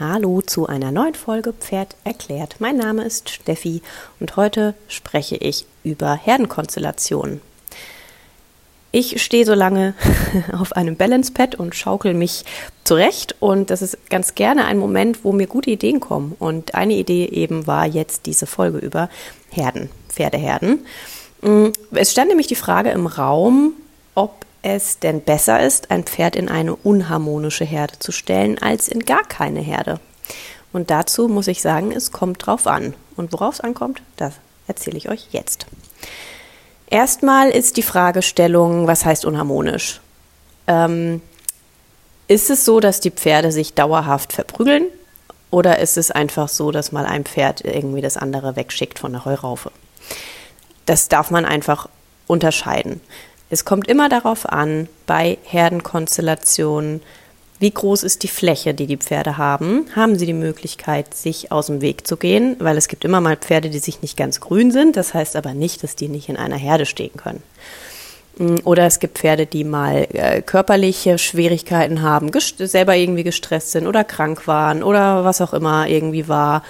Hallo zu einer neuen Folge Pferd erklärt. Mein Name ist Steffi und heute spreche ich über Herdenkonstellationen. Ich stehe so lange auf einem Balance-Pad und schaukel mich zurecht und das ist ganz gerne ein Moment, wo mir gute Ideen kommen. Und eine Idee eben war jetzt diese Folge über Herden, Pferdeherden. Mm, es stand nämlich die Frage im Raum, ob es denn besser ist, ein Pferd in eine unharmonische Herde zu stellen, als in gar keine Herde. Und dazu muss ich sagen, es kommt drauf an. Und worauf es ankommt, das erzähle ich euch jetzt. Erstmal ist die Fragestellung, was heißt unharmonisch? Ähm, ist es so, dass die Pferde sich dauerhaft verprügeln? Oder ist es einfach so, dass mal ein Pferd irgendwie das andere wegschickt von der Heuraufe? Das darf man einfach unterscheiden. Es kommt immer darauf an, bei Herdenkonstellationen, wie groß ist die Fläche, die die Pferde haben? Haben sie die Möglichkeit, sich aus dem Weg zu gehen? Weil es gibt immer mal Pferde, die sich nicht ganz grün sind. Das heißt aber nicht, dass die nicht in einer Herde stehen können. Mm, oder es gibt Pferde, die mal äh, körperliche Schwierigkeiten haben, selber irgendwie gestresst sind oder krank waren oder was auch immer irgendwie war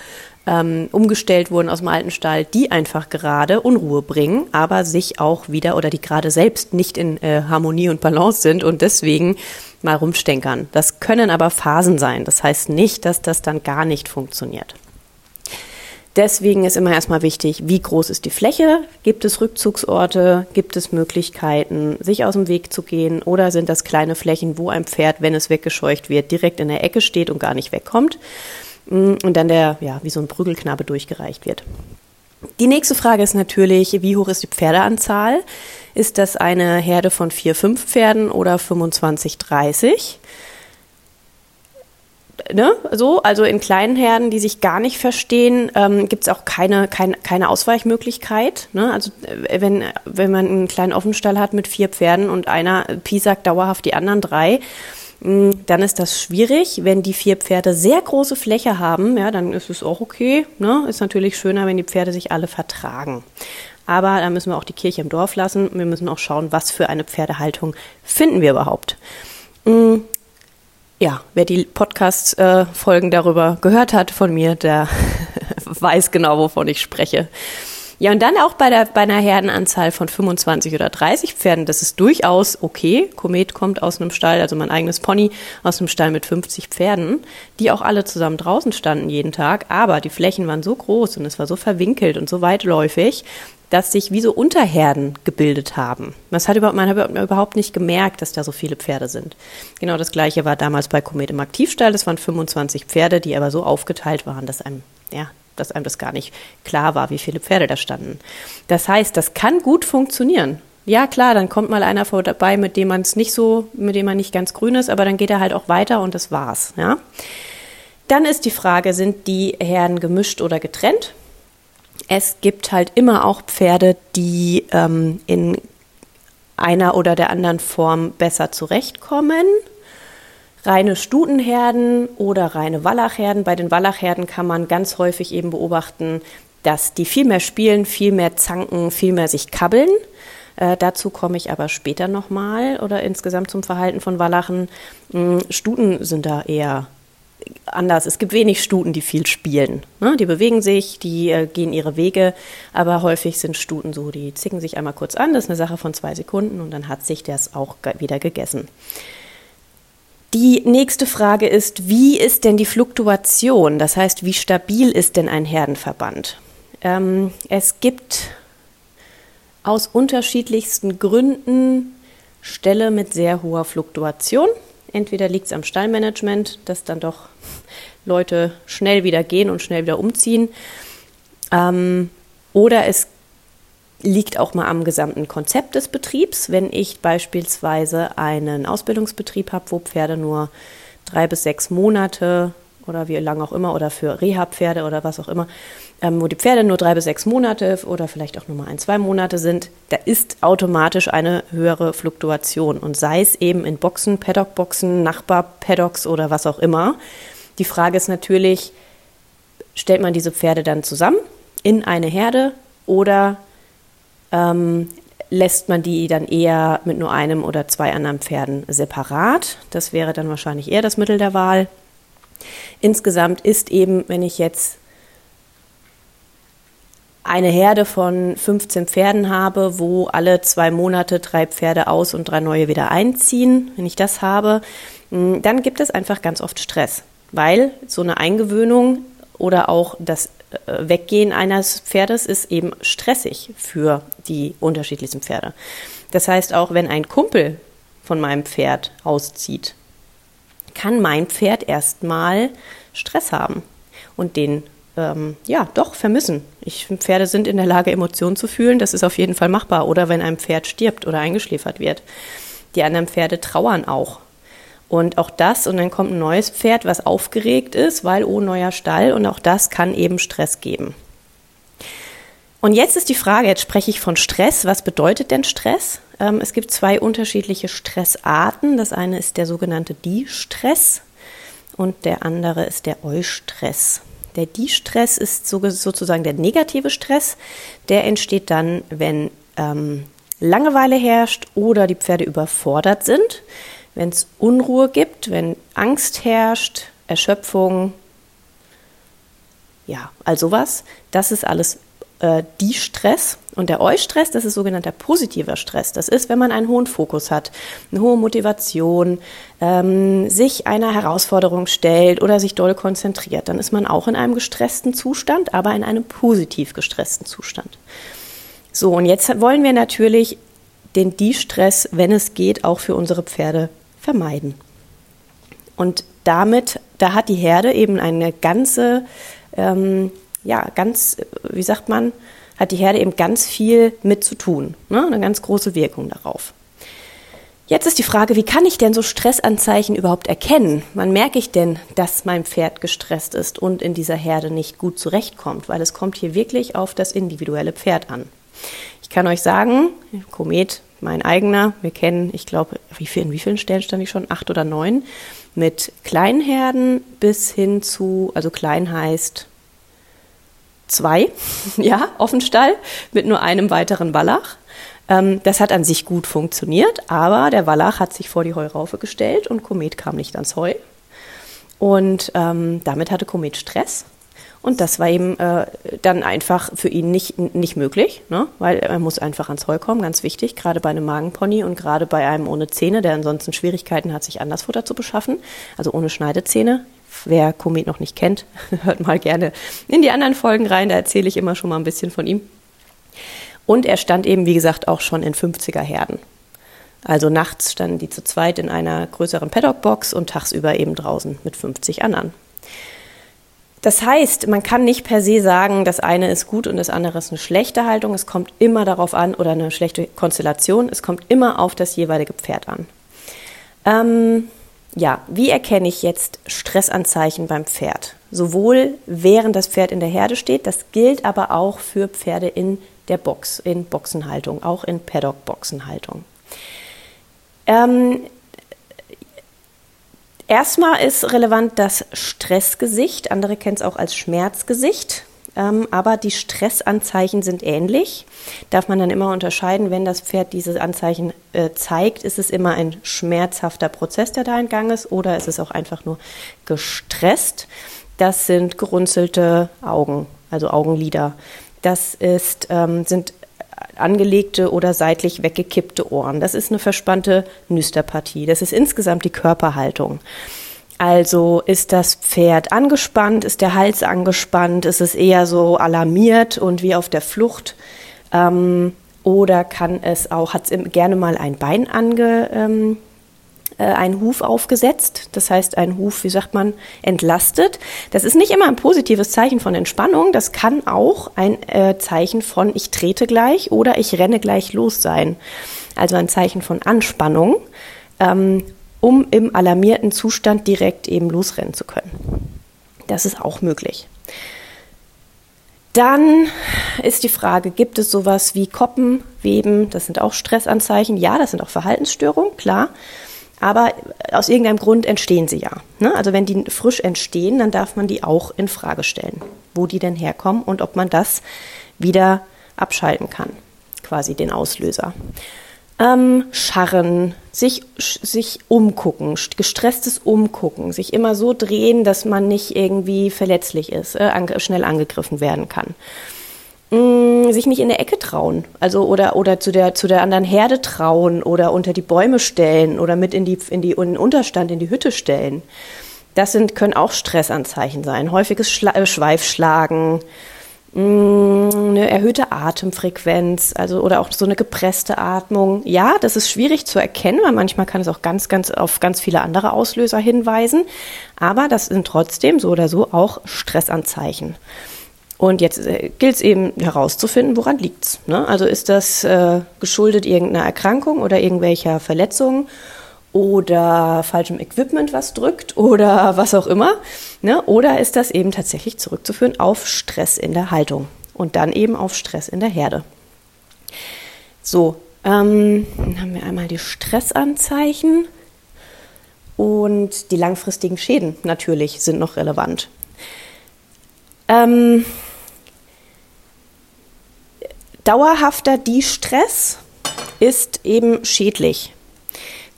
ähm, umgestellt wurden aus dem alten Stall, die einfach gerade Unruhe bringen, aber sich auch wieder oder die gerade selbst nicht in äh, Harmonie und Balance sind und deswegen mal rumstenkern. Das können aber Phasen sein. Das heißt nicht, dass das dann gar nicht funktioniert. Deswegen ist immer erstmal wichtig, wie groß ist die Fläche? Gibt es Rückzugsorte? Gibt es Möglichkeiten, sich aus dem Weg zu gehen? Oder sind das kleine Flächen, wo ein Pferd, wenn es weggescheucht wird, direkt in der Ecke steht und gar nicht wegkommt? Und dann der, ja, wie so ein Prügelknabe durchgereicht wird. Die nächste Frage ist natürlich, wie hoch ist die Pferdeanzahl? Ist das eine Herde von vier, fünf Pferden oder 25, 30? Ne? So, also in kleinen Herden, die sich gar nicht verstehen, ähm, gibt es auch keine, keine, keine Ausweichmöglichkeit. Ne? Also äh, wenn, wenn man einen kleinen Offenstall hat mit vier Pferden und einer piesackt dauerhaft die anderen drei, dann ist das schwierig. Wenn die vier Pferde sehr große Fläche haben, ja, dann ist es auch okay. Ne? Ist natürlich schöner, wenn die Pferde sich alle vertragen. Aber da müssen wir auch die Kirche im Dorf lassen. Wir müssen auch schauen, was für eine Pferdehaltung finden wir überhaupt. Mm, ja, wer die Podcast-Folgen darüber gehört hat von mir, der weiß genau, wovon ich spreche. Ja, und dann auch bei, der, bei einer Herdenanzahl von 25 oder 30 Pferden, das ist durchaus okay. Komet kommt aus einem Stall, also mein eigenes Pony, aus einem Stall mit 50 Pferden, die auch alle zusammen draußen standen jeden Tag. Aber die Flächen waren so groß und es war so verwinkelt und so weitläufig, dass sich wie so Unterherden gebildet haben. Das hat überhaupt, man hat überhaupt nicht gemerkt, dass da so viele Pferde sind. Genau das gleiche war damals bei Komet im Aktivstall. Das waren 25 Pferde, die aber so aufgeteilt waren, dass einem ja, dass einem das gar nicht klar war, wie viele Pferde da standen. Das heißt, das kann gut funktionieren. Ja, klar, dann kommt mal einer vorbei, mit dem man es nicht so, mit dem man nicht ganz grün ist, aber dann geht er halt auch weiter und das war's, ja. Dann ist die Frage, sind die Herden gemischt oder getrennt? Es gibt halt immer auch Pferde, die ähm, in einer oder der anderen Form besser zurechtkommen reine Stutenherden oder reine Wallachherden. Bei den Wallachherden kann man ganz häufig eben beobachten, dass die viel mehr spielen, viel mehr zanken, viel mehr sich kabbeln. Äh, dazu komme ich aber später nochmal oder insgesamt zum Verhalten von Wallachen. Hm, Stuten sind da eher anders. Es gibt wenig Stuten, die viel spielen. Ne? Die bewegen sich, die äh, gehen ihre Wege, aber häufig sind Stuten so, die zicken sich einmal kurz an, das ist eine Sache von zwei Sekunden und dann hat sich das auch wieder gegessen. Die nächste Frage ist, wie ist denn die Fluktuation? Das heißt, wie stabil ist denn ein Herdenverband? Ähm, es gibt aus unterschiedlichsten Gründen Ställe mit sehr hoher Fluktuation. Entweder liegt es am Stallmanagement, dass dann doch Leute schnell wieder gehen und schnell wieder umziehen. Ähm, oder es liegt auch mal am gesamten Konzept des Betriebs. Wenn ich beispielsweise einen Ausbildungsbetrieb habe, wo Pferde nur drei bis sechs Monate oder wie lange auch immer oder für Reha-Pferde oder was auch immer, ähm, wo die Pferde nur drei bis sechs Monate oder vielleicht auch nur mal ein, zwei Monate sind, da ist automatisch eine höhere Fluktuation und sei es eben in Boxen, Paddock-Boxen, Nachbar-Paddocks oder was auch immer. Die Frage ist natürlich, stellt man diese Pferde dann zusammen in eine Herde oder ähm, lässt man die dann eher mit nur einem oder zwei anderen Pferden separat. Das wäre dann wahrscheinlich eher das Mittel der Wahl. Insgesamt ist eben, wenn ich jetzt eine Herde von 15 Pferden habe, wo alle zwei Monate drei Pferde aus und drei neue wieder einziehen, wenn ich das habe, dann gibt es einfach ganz oft Stress, weil so eine Eingewöhnung oder auch das äh, Weggehen eines Pferdes ist eben stressig für die unterschiedlichsten Pferde. Das heißt, auch wenn ein Kumpel von meinem Pferd auszieht, kann mein Pferd erstmal Stress haben und den ähm, ja doch vermissen. Ich, Pferde sind in der Lage, Emotionen zu fühlen. Das ist auf jeden Fall machbar. Oder wenn ein Pferd stirbt oder eingeschläfert wird. Die anderen Pferde trauern auch. Und auch das, und dann kommt ein neues Pferd, was aufgeregt ist, weil oh, neuer Stall, und auch das kann eben Stress geben. Und jetzt ist die Frage, jetzt spreche ich von Stress. Was bedeutet denn Stress? Ähm, es gibt zwei unterschiedliche Stressarten. Das eine ist der sogenannte Die-Stress und der andere ist der Eustress. Der Die-Stress ist sozusagen der negative Stress. Der entsteht dann, wenn ähm, Langeweile herrscht oder die Pferde überfordert sind wenn es Unruhe gibt, wenn Angst herrscht, Erschöpfung, ja, all sowas, das ist alles äh, die Stress. Und der Eustress, das ist sogenannter positiver Stress. Das ist, wenn man einen hohen Fokus hat, eine hohe Motivation, ähm, sich einer Herausforderung stellt oder sich doll konzentriert. Dann ist man auch in einem gestressten Zustand, aber in einem positiv gestressten Zustand. So, und jetzt wollen wir natürlich den Die-Stress, wenn es geht, auch für unsere Pferde vermeiden. Und damit, da hat die Herde eben eine ganze, ähm, ja, ganz, wie sagt man, hat die Herde eben ganz viel mit zu tun, ne? eine ganz große Wirkung darauf. Jetzt ist die Frage, wie kann ich denn so Stressanzeichen überhaupt erkennen? Wann merke ich denn, dass mein Pferd gestresst ist und in dieser Herde nicht gut zurechtkommt? Weil es kommt hier wirklich auf das individuelle Pferd an. Ich kann euch sagen, Komet mein eigener. Wir kennen, ich glaube, wie viel, in wie vielen Stellen stand ich schon? Acht oder neun. Mit Kleinherden bis hin zu, also klein heißt zwei, ja, Offenstall, mit nur einem weiteren Wallach. Ähm, das hat an sich gut funktioniert, aber der Wallach hat sich vor die Heuraufe gestellt und Komet kam nicht ans Heu. Und ähm, damit hatte Komet Stress und das war eben äh, dann einfach für ihn nicht, nicht möglich, ne? weil er muss einfach ans Heu kommen, ganz wichtig, gerade bei einem Magenpony und gerade bei einem ohne Zähne, der ansonsten Schwierigkeiten hat, sich Andersfutter zu beschaffen, also ohne Schneidezähne. Wer Komet noch nicht kennt, hört mal gerne in die anderen Folgen rein, da erzähle ich immer schon mal ein bisschen von ihm. Und er stand eben, wie gesagt, auch schon in 50er Herden. Also nachts standen die zu zweit in einer größeren Paddock-Box und tagsüber eben draußen mit 50 anderen. Das heißt, man kann nicht per se sagen, das eine ist gut und das andere ist eine schlechte Haltung. Es kommt immer darauf an oder eine schlechte Konstellation. Es kommt immer auf das jeweilige Pferd an. Ähm, ja, wie erkenne ich jetzt Stressanzeichen beim Pferd? Sowohl während das Pferd in der Herde steht, das gilt aber auch für Pferde in der Box, in Boxenhaltung, auch in Paddock-Boxenhaltung. Ähm, Erstmal ist relevant das Stressgesicht. Andere kennen es auch als Schmerzgesicht. Ähm, aber die Stressanzeichen sind ähnlich. Darf man dann immer unterscheiden, wenn das Pferd diese Anzeichen äh, zeigt, ist es immer ein schmerzhafter Prozess, der da in Gang ist, oder ist es auch einfach nur gestresst. Das sind gerunzelte Augen, also Augenlider. Das ist, ähm, sind angelegte oder seitlich weggekippte Ohren. Das ist eine verspannte Nüsterpartie. Das ist insgesamt die Körperhaltung. Also ist das Pferd angespannt, ist der Hals angespannt, ist es eher so alarmiert und wie auf der Flucht. Ähm, oder kann es auch, hat es gerne mal ein Bein ange, ähm, äh, einen Huf aufgesetzt. Das heißt, ein Huf, wie sagt man, entlastet. Das ist nicht immer ein positives Zeichen von Entspannung. Das kann auch ein äh, Zeichen von ich trete gleich oder ich renne gleich los sein. Also ein Zeichen von Anspannung, ähm, um im alarmierten Zustand direkt eben losrennen zu können. Das ist auch möglich. Dann ist die Frage, gibt es sowas wie Koppen, Weben? Das sind auch Stressanzeichen. Ja, das sind auch Verhaltensstörungen, klar. Aber aus irgendeinem Grund entstehen sie ja. Ne? Also wenn die frisch entstehen, dann darf man die auch in Frage stellen, wo die denn herkommen und ob man das wieder abschalten kann, quasi den Auslöser. Ähm, scharren, sich, sich umgucken, gestresstes Umgucken, sich immer so drehen, dass man nicht irgendwie verletzlich ist, äh, an, schnell angegriffen werden kann. Mm, sich nicht in der Ecke trauen, also oder oder zu der zu der anderen Herde trauen oder unter die Bäume stellen oder mit in die in die in den Unterstand in die Hütte stellen. Das sind können auch Stressanzeichen sein. Häufiges Schla äh, Schweifschlagen, Mm, eine erhöhte Atemfrequenz, also oder auch so eine gepresste Atmung. Ja, das ist schwierig zu erkennen, weil manchmal kann es auch ganz, ganz auf ganz viele andere Auslöser hinweisen. Aber das sind trotzdem so oder so auch Stressanzeichen. Und jetzt äh, gilt es eben herauszufinden, woran liegt's. Ne? Also ist das äh, geschuldet irgendeiner Erkrankung oder irgendwelcher Verletzungen? oder falschem Equipment, was drückt oder was auch immer. Ne? Oder ist das eben tatsächlich zurückzuführen auf Stress in der Haltung und dann eben auf Stress in der Herde. So, ähm, dann haben wir einmal die Stressanzeichen und die langfristigen Schäden natürlich sind noch relevant. Ähm, dauerhafter Distress ist eben schädlich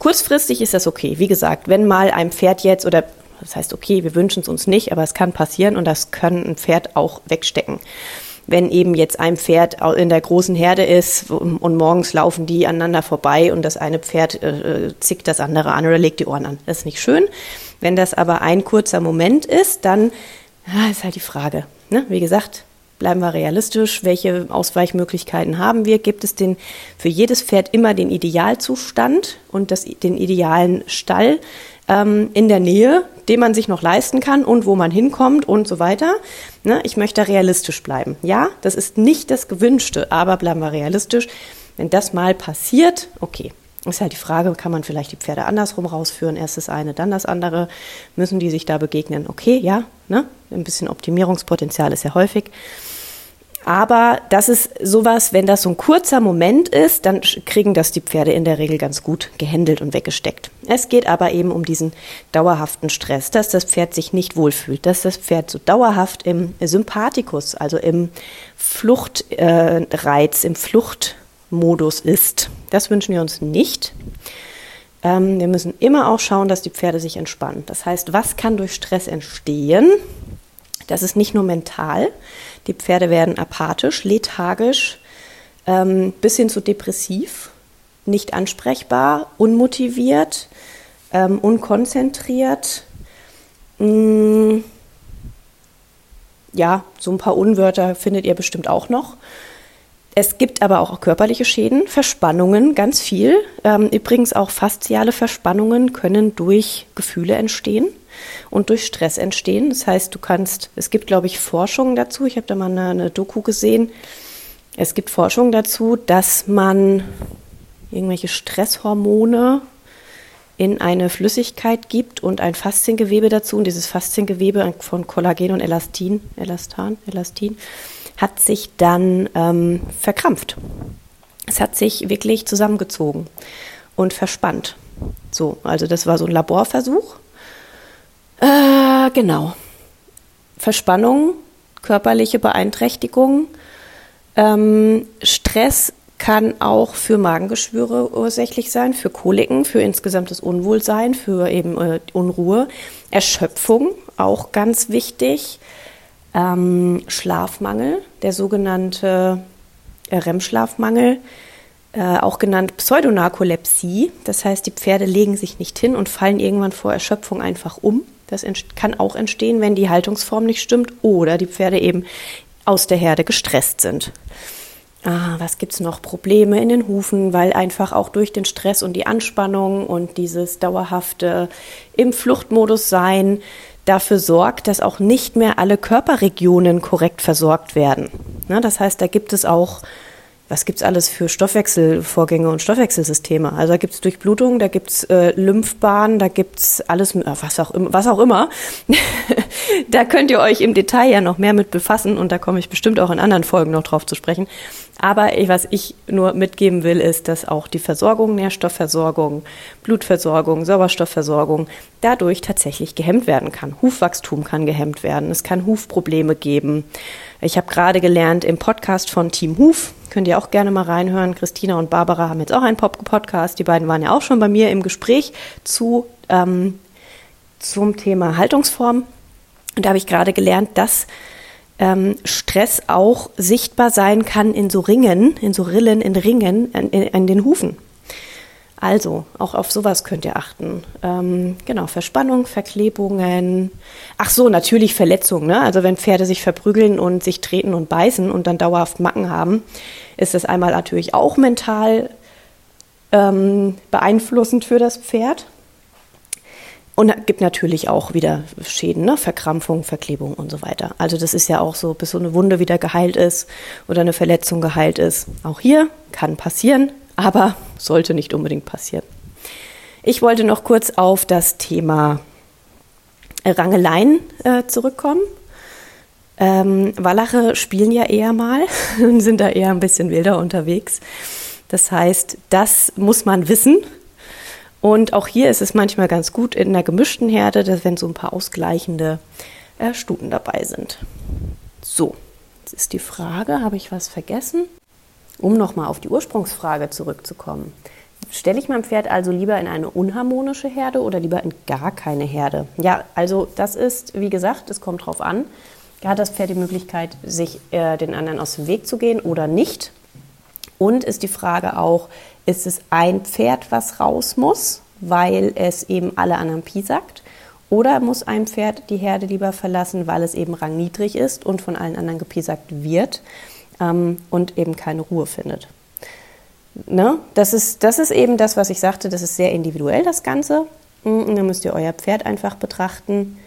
Kurzfristig ist das okay. Wie gesagt, wenn mal ein Pferd jetzt oder das heißt okay, wir wünschen es uns nicht, aber es kann passieren und das kann ein Pferd auch wegstecken. Wenn eben jetzt ein Pferd in der großen Herde ist und morgens laufen die aneinander vorbei und das eine Pferd äh, zickt das andere an oder legt die Ohren an. Das ist nicht schön. Wenn das aber ein kurzer Moment ist, dann ja, ist halt die Frage. Ne? Wie gesagt, bleiben wir realistisch. Welche Ausweichmöglichkeiten haben wir? Gibt es den, für jedes Pferd immer den Idealzustand und das, den idealen Stall ähm, in der Nähe, den man sich noch leisten kann und wo man hinkommt und so weiter? Ne? Ich möchte realistisch bleiben. Ja, das ist nicht das Gewünschte, aber bleiben wir realistisch. Wenn das mal passiert, okay, ist halt die Frage, kann man vielleicht die Pferde andersrum rausführen? Erst das eine, dann das andere. Müssen die sich da begegnen? Okay, ja, ne? Ein bisschen Optimierungspotenzial ist ja häufig. Aber das ist sowas, wenn das so ein kurzer Moment ist, dann kriegen das die Pferde in der Regel ganz gut gehändelt und weggesteckt. Es geht aber eben um diesen dauerhaften Stress, dass das Pferd sich nicht wohlfühlt, dass das Pferd so dauerhaft im Sympathikus, also im Fluchtreiz, äh, im Fluchtmodus ist. Das wünschen wir uns nicht. Ähm, wir müssen immer auch schauen, dass die Pferde sich entspannen. Das heißt, was kann durch Stress entstehen? Das ist nicht nur mental. Die Pferde werden apathisch, lethargisch, ähm, bis hin zu depressiv, nicht ansprechbar, unmotiviert, ähm, unkonzentriert. Mh, mm, ja, so ein paar Unwörter findet ihr bestimmt auch noch. Es gibt aber auch körperliche Schäden, Verspannungen, ganz viel. Ähm, übrigens auch fasziale Verspannungen können durch Gefühle entstehen und durch Stress entstehen. Das heißt, du kannst, es gibt, glaube ich, Forschung dazu. Ich habe da mal eine, eine Doku gesehen. Es gibt Forschung dazu, dass man irgendwelche Stresshormone in eine Flüssigkeit gibt und ein Fasziengewebe dazu. Und dieses Fasziengewebe von Kollagen und Elastin, Elastan, Elastin, hat sich dann ähm, verkrampft. Es hat sich wirklich zusammengezogen und verspannt. So, also das war so ein Laborversuch. Äh, genau. Verspannung, körperliche Beeinträchtigung, ähm, Stress kann auch für Magengeschwüre ursächlich sein, für Koliken, für insgesamtes Unwohlsein, für eben äh, Unruhe, Erschöpfung, auch ganz wichtig, ähm, Schlafmangel, der sogenannte äh, REM-Schlafmangel, äh, auch genannt Pseudonarkolepsie. Das heißt, die Pferde legen sich nicht hin und fallen irgendwann vor Erschöpfung einfach um. Das kann auch entstehen, wenn die Haltungsform nicht stimmt oder die Pferde eben aus der Herde gestresst sind. Ah, was gibt's noch? Probleme in den Hufen, weil einfach auch durch den Stress und die Anspannung und dieses dauerhafte im Fluchtmodus sein dafür sorgt, dass auch nicht mehr alle Körperregionen korrekt versorgt werden. Na, das heißt, da gibt es auch was gibt's alles für Stoffwechselvorgänge und Stoffwechselsysteme? Also da gibt's Durchblutung, da gibt's äh, Lymphbahnen, da gibt's alles, äh, was auch, was auch immer. da könnt ihr euch im Detail ja noch mehr mit befassen und da komme ich bestimmt auch in anderen Folgen noch drauf zu sprechen. Aber was ich nur mitgeben will, ist, dass auch die Versorgung, Nährstoffversorgung, Blutversorgung, Sauerstoffversorgung dadurch tatsächlich gehemmt werden kann. Hufwachstum kann gehemmt werden. Es kann Hufprobleme geben. Ich habe gerade gelernt im Podcast von Team Huf, Könnt ihr auch gerne mal reinhören. Christina und Barbara haben jetzt auch einen Podcast. Die beiden waren ja auch schon bei mir im Gespräch zu, ähm, zum Thema Haltungsform. Und da habe ich gerade gelernt, dass ähm, Stress auch sichtbar sein kann in so Ringen, in so Rillen, in Ringen, an, in den Hufen. Also, auch auf sowas könnt ihr achten. Ähm, genau, Verspannung, Verklebungen. Ach so, natürlich Verletzungen. Ne? Also, wenn Pferde sich verprügeln und sich treten und beißen und dann dauerhaft Macken haben, ist das einmal natürlich auch mental ähm, beeinflussend für das Pferd. Und gibt natürlich auch wieder Schäden, ne? Verkrampfung, Verklebung und so weiter. Also das ist ja auch so, bis so eine Wunde wieder geheilt ist oder eine Verletzung geheilt ist. Auch hier kann passieren, aber sollte nicht unbedingt passieren. Ich wollte noch kurz auf das Thema Rangeleien äh, zurückkommen. Ähm, Wallache spielen ja eher mal und sind da eher ein bisschen wilder unterwegs. Das heißt, das muss man wissen. Und auch hier ist es manchmal ganz gut in einer gemischten Herde, dass wenn so ein paar ausgleichende äh, Stuten dabei sind. So, jetzt ist die Frage, habe ich was vergessen? Um nochmal auf die Ursprungsfrage zurückzukommen. Stelle ich mein Pferd also lieber in eine unharmonische Herde oder lieber in gar keine Herde? Ja, also das ist, wie gesagt, es kommt drauf an. Hat das Pferd die Möglichkeit, sich äh, den anderen aus dem Weg zu gehen oder nicht? Und ist die Frage auch, ist es ein Pferd, was raus muss, weil es eben alle anderen piesackt? Oder muss ein Pferd die Herde lieber verlassen, weil es eben rangniedrig ist und von allen anderen gepiesackt wird? Ähm, und eben keine Ruhe findet. Ne? Das, ist, das ist eben das, was ich sagte, das ist sehr individuell, das Ganze. Mm, und dann müsst ihr euer Pferd einfach betrachten.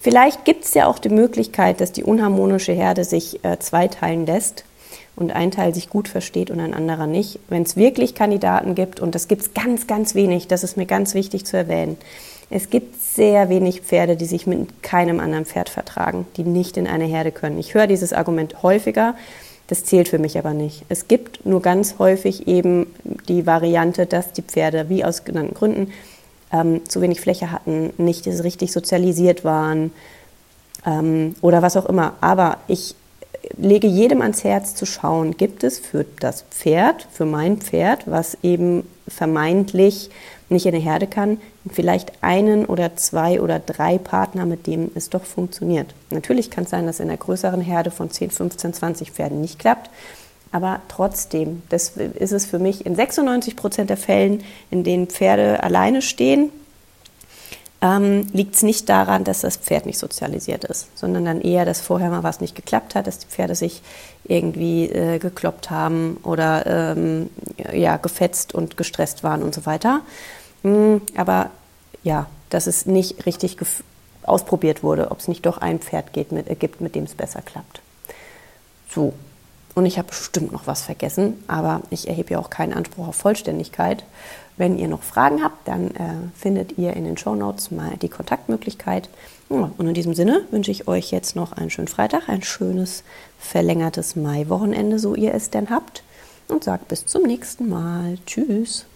Vielleicht gibt es ja auch die Möglichkeit, dass die unharmonische Herde sich äh, zweiteilen lässt und ein Teil sich gut versteht und ein anderer nicht. Wenn es wirklich Kandidaten gibt, und das gibt es ganz, ganz wenig, das ist mir ganz wichtig zu erwähnen, es gibt sehr wenig Pferde, die sich mit keinem anderen Pferd vertragen, die nicht in eine Herde können. Ich höre dieses Argument häufiger, das zählt für mich aber nicht. Es gibt nur ganz häufig eben die Variante, dass die Pferde, wie aus genannten Gründen, ähm, zu wenig Fläche hatten, nicht richtig sozialisiert waren ähm, oder was auch immer. Aber ich lege jedem ans Herz zu schauen, gibt es für das Pferd, für mein Pferd, was eben vermeintlich nicht in der Herde kann, vielleicht einen oder zwei oder drei Partner, mit denen es doch funktioniert. Natürlich kann es sein, dass in einer größeren Herde von 10, 15, 20 Pferden nicht klappt. Aber trotzdem, das ist es für mich in 96 Prozent der Fällen, in denen Pferde alleine stehen, ähm, liegt es nicht daran, dass das Pferd nicht sozialisiert ist, sondern dann eher, dass vorher mal was nicht geklappt hat, dass die Pferde sich irgendwie äh, gekloppt haben oder ähm, ja, gefetzt und gestresst waren und so weiter. Mhm, aber ja, dass es nicht richtig ausprobiert wurde, ob es nicht doch ein Pferd geht, mit, äh, gibt, mit dem es besser klappt. So. Und ich habe bestimmt noch was vergessen, aber ich erhebe ja auch keinen Anspruch auf Vollständigkeit. Wenn ihr noch Fragen habt, dann äh, findet ihr in den Show Notes mal die Kontaktmöglichkeit. Und in diesem Sinne wünsche ich euch jetzt noch einen schönen Freitag, ein schönes verlängertes Maiwochenende, so ihr es denn habt. Und sagt bis zum nächsten Mal. Tschüss.